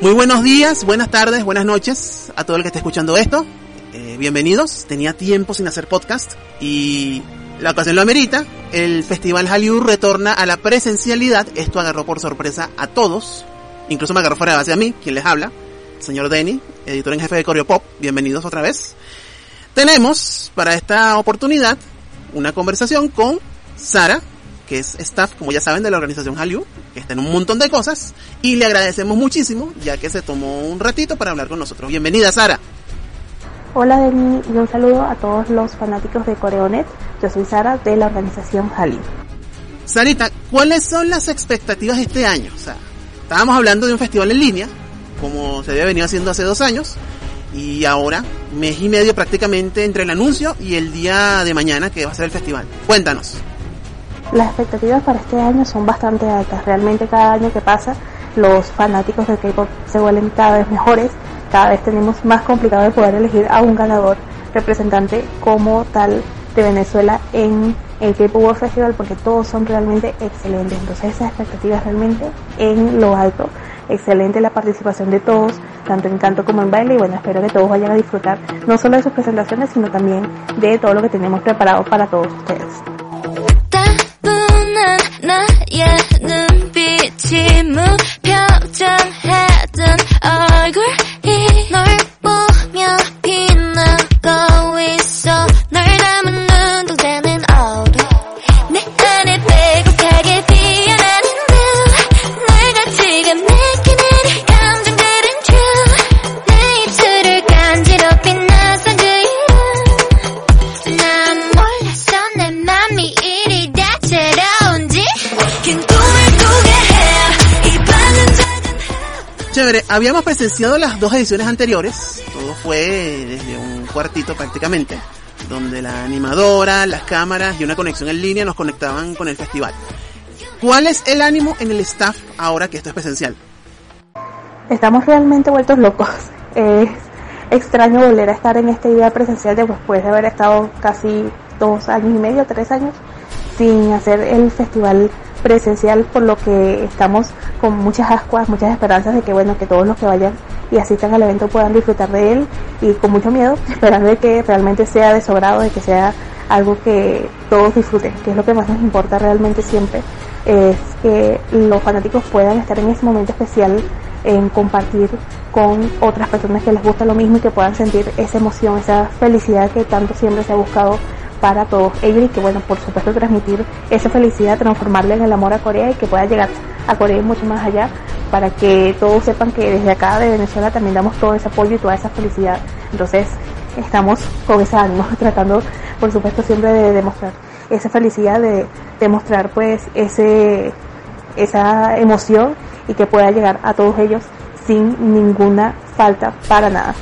Muy buenos días, buenas tardes, buenas noches a todo el que esté escuchando esto. Eh, bienvenidos. Tenía tiempo sin hacer podcast y la ocasión lo amerita. El Festival Hallyu retorna a la presencialidad. Esto agarró por sorpresa a todos. Incluso me agarró fuera de base a mí, quien les habla. Señor Denny, editor en jefe de Coreo Pop. Bienvenidos otra vez. Tenemos para esta oportunidad una conversación con Sara, que es staff, como ya saben, de la organización Hallyu, que está en un montón de cosas, y le agradecemos muchísimo, ya que se tomó un ratito para hablar con nosotros. Bienvenida, Sara. Hola, Deni, y un saludo a todos los fanáticos de Coreonet. Yo soy Sara, de la organización Hallyu. Sarita, ¿cuáles son las expectativas este año? O sea, estábamos hablando de un festival en línea, como se había venido haciendo hace dos años, y ahora, mes y medio prácticamente entre el anuncio y el día de mañana que va a ser el festival. Cuéntanos. Las expectativas para este año son bastante altas. Realmente cada año que pasa los fanáticos de K-pop se vuelven cada vez mejores. Cada vez tenemos más complicado de poder elegir a un ganador representante como tal de Venezuela en el K-Pop World Festival porque todos son realmente excelentes. Entonces esas expectativas realmente en lo alto. Excelente la participación de todos, tanto en canto como en baile y bueno, espero que todos vayan a disfrutar no solo de sus presentaciones, sino también de todo lo que tenemos preparado para todos ustedes. 나의 눈빛이 무 Chévere, habíamos presenciado las dos ediciones anteriores, todo fue desde un cuartito prácticamente, donde la animadora, las cámaras y una conexión en línea nos conectaban con el festival. ¿Cuál es el ánimo en el staff ahora que esto es presencial? Estamos realmente vueltos locos. Es extraño volver a estar en esta idea presencial después de haber estado casi dos años y medio, tres años sin hacer el festival presencial, por lo que estamos con muchas ascuas, muchas esperanzas de que bueno, que todos los que vayan y asistan al evento puedan disfrutar de él y con mucho miedo, esperando que realmente sea de sobrado, de que sea algo que todos disfruten, que es lo que más nos importa realmente siempre, es que los fanáticos puedan estar en ese momento especial en compartir con otras personas que les gusta lo mismo y que puedan sentir esa emoción, esa felicidad que tanto siempre se ha buscado para todos ellos y que bueno, por supuesto transmitir esa felicidad, transformarla en el amor a Corea y que pueda llegar a Corea y mucho más allá para que todos sepan que desde acá de Venezuela también damos todo ese apoyo y toda esa felicidad. Entonces estamos con ese ánimo, tratando por supuesto siempre de demostrar esa felicidad, de demostrar pues ese, esa emoción y que pueda llegar a todos ellos sin ninguna falta para nada.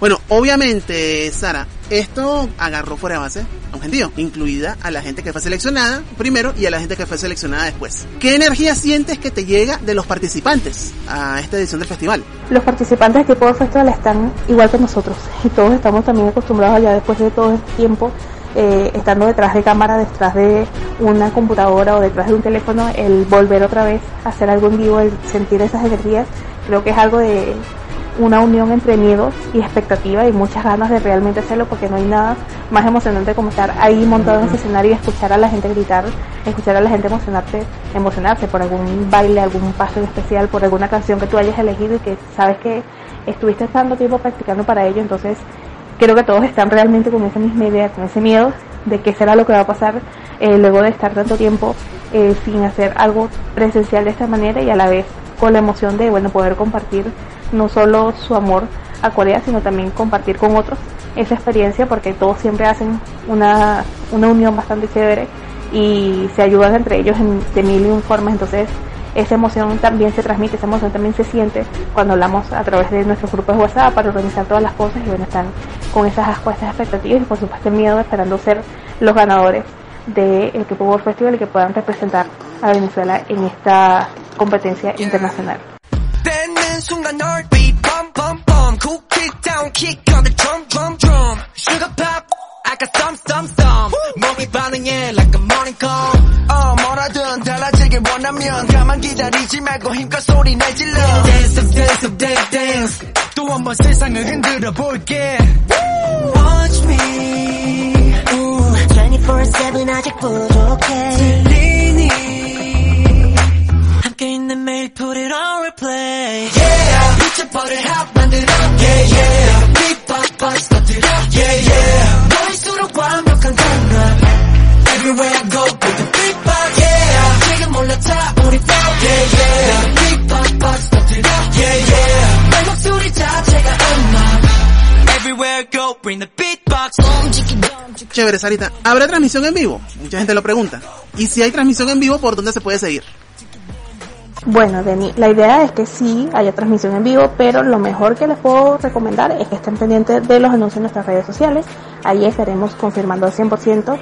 Bueno, obviamente, Sara, esto agarró fuera de base a un gentío, incluida a la gente que fue seleccionada primero y a la gente que fue seleccionada después. ¿Qué energía sientes que te llega de los participantes a esta edición del festival? Los participantes de Tipo Festival están igual que nosotros y todos estamos también acostumbrados ya después de todo este tiempo eh, estando detrás de cámara, detrás de una computadora o detrás de un teléfono, el volver otra vez a hacer algo en vivo, el sentir esas energías, creo que es algo de una unión entre miedo y expectativa y muchas ganas de realmente hacerlo porque no hay nada más emocionante como estar ahí montado en ese escenario y escuchar a la gente gritar, escuchar a la gente emocionarse, emocionarse por algún baile, algún paso en especial, por alguna canción que tú hayas elegido y que sabes que estuviste tanto tiempo practicando para ello, entonces creo que todos están realmente con esa misma idea, con ese miedo de qué será lo que va a pasar eh, luego de estar tanto tiempo eh, sin hacer algo presencial de esta manera y a la vez con la emoción de bueno poder compartir no solo su amor a Corea sino también compartir con otros esa experiencia porque todos siempre hacen una, una unión bastante chévere y se ayudan entre ellos en, de mil y un formas entonces esa emoción también se transmite, esa emoción también se siente cuando hablamos a través de nuestros grupos de WhatsApp para organizar todas las cosas y bueno, están con esas ascuas, esas expectativas y por supuesto el miedo esperando ser los ganadores del de K-Pop World Festival y que puedan representar a Venezuela en esta competencia internacional. like a thump thump thump 몸이 반응해 like a morning call 어 뭐라든 달라지길 원하면 가만히 기다리지 말고 힘껏 소리 내질러 Dance up dance up dance dance 또 한 번 세상을 흔들어 볼게 Watch me Ooh, 24-7 아직 부족해 들리니 함께 있는 매일 put it on replay Bring the beatbox Chévere, Sarita. ¿Habrá transmisión en vivo? Mucha gente lo pregunta. Y si hay transmisión en vivo, ¿por dónde se puede seguir? Bueno, Deni, la idea es que sí haya transmisión en vivo, pero lo mejor que les puedo recomendar es que estén pendientes de los anuncios en nuestras redes sociales. Ahí estaremos confirmando al 100%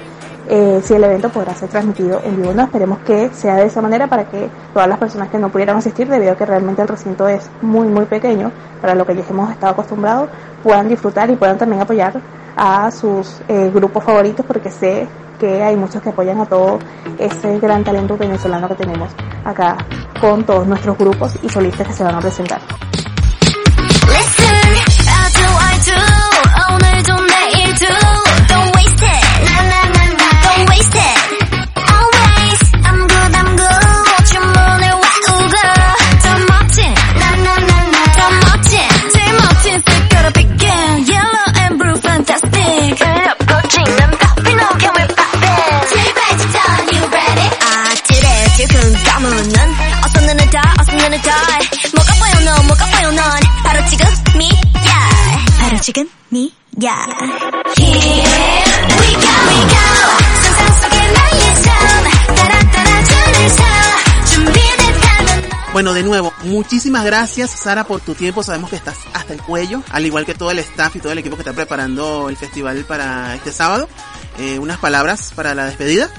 eh, si el evento podrá ser transmitido en vivo o no. Esperemos que sea de esa manera para que todas las personas que no pudieran asistir, debido a que realmente el recinto es muy, muy pequeño, para lo que ya hemos estado acostumbrados, puedan disfrutar y puedan también apoyar a sus eh, grupos favoritos, porque sé que hay muchos que apoyan a todo ese gran talento venezolano que tenemos acá con todos nuestros grupos y solistas que se van a presentar. Bueno, de nuevo, muchísimas gracias, Sara, por tu tiempo. Sabemos que estás hasta el cuello, al igual que todo el staff y todo el equipo que está preparando el festival para este sábado. Eh, unas palabras para la despedida.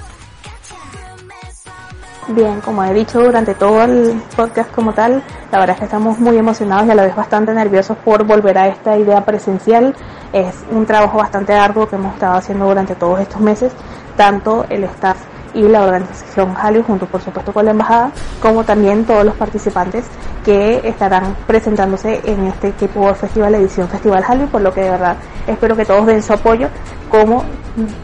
Bien, como he dicho durante todo el podcast como tal, la verdad es que estamos muy emocionados y a la vez bastante nerviosos por volver a esta idea presencial. Es un trabajo bastante arduo que hemos estado haciendo durante todos estos meses, tanto el staff y la organización Hallyu, junto por supuesto con la embajada, como también todos los participantes que estarán presentándose en este K-Pop World Festival edición Festival Hallyu, por lo que de verdad espero que todos den su apoyo, como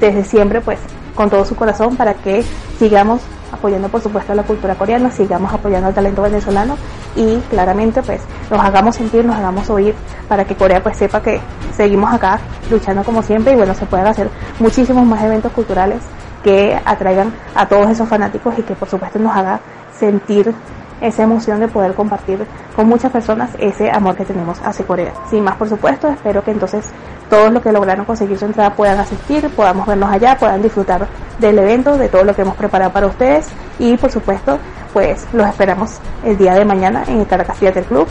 desde siempre, pues con todo su corazón para que sigamos apoyando por supuesto a la cultura coreana, sigamos apoyando al talento venezolano y claramente pues nos hagamos sentir, nos hagamos oír para que Corea pues sepa que seguimos acá luchando como siempre y bueno, se pueden hacer muchísimos más eventos culturales que atraigan a todos esos fanáticos y que por supuesto nos haga sentir esa emoción de poder compartir con muchas personas ese amor que tenemos hacia Corea. Sin más, por supuesto, espero que entonces todos los que lograron conseguir su entrada puedan asistir, podamos vernos allá, puedan disfrutar del evento, de todo lo que hemos preparado para ustedes y por supuesto, pues los esperamos el día de mañana en el Caracas Theater Club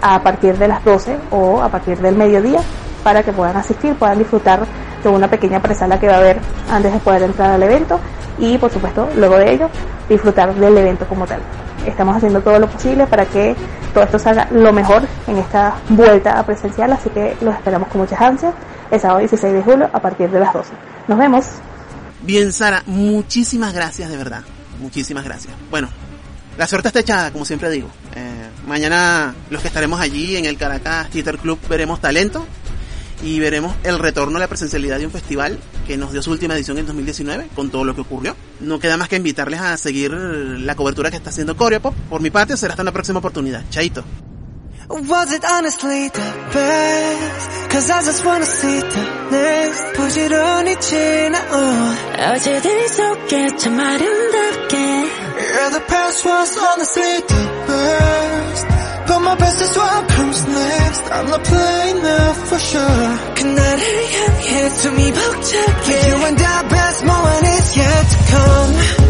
a partir de las 12 o a partir del mediodía para que puedan asistir, puedan disfrutar de una pequeña presala que va a haber antes de poder entrar al evento y por supuesto luego de ello disfrutar del evento como tal. Estamos haciendo todo lo posible para que todo esto salga lo mejor en esta vuelta a presencial, así que los esperamos con muchas ansias el sábado 16 de julio a partir de las 12. Nos vemos. Bien, Sara, muchísimas gracias de verdad. Muchísimas gracias. Bueno, la suerte está echada, como siempre digo. Eh, mañana los que estaremos allí en el Caracas Theater Club veremos talento y veremos el retorno a la presencialidad de un festival que nos dio su última edición en 2019 con todo lo que ocurrió. No queda más que invitarles a seguir la cobertura que está haciendo Coreopop. Por mi parte, será hasta una próxima oportunidad. Chaito. Was it honestly the best? Cause I just wanna see the next 부지런히 지나온 어제들 속에 참 아름답게 Yeah, the past was honestly the best But my best is what comes next. I'm not playing now for sure. 그날을 향해 숨이 벅차게. You and I best moment is yet to come.